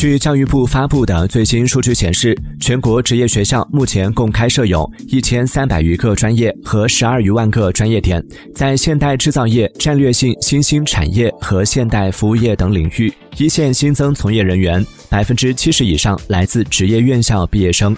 据教育部发布的最新数据显示全国职业学校目前共开设有一千三百余个专业和十二余万个专业点在现代制造业战略性新兴产业和现代服务业等领域一线新增从业人员百分之七十以上来自职业院校毕业生。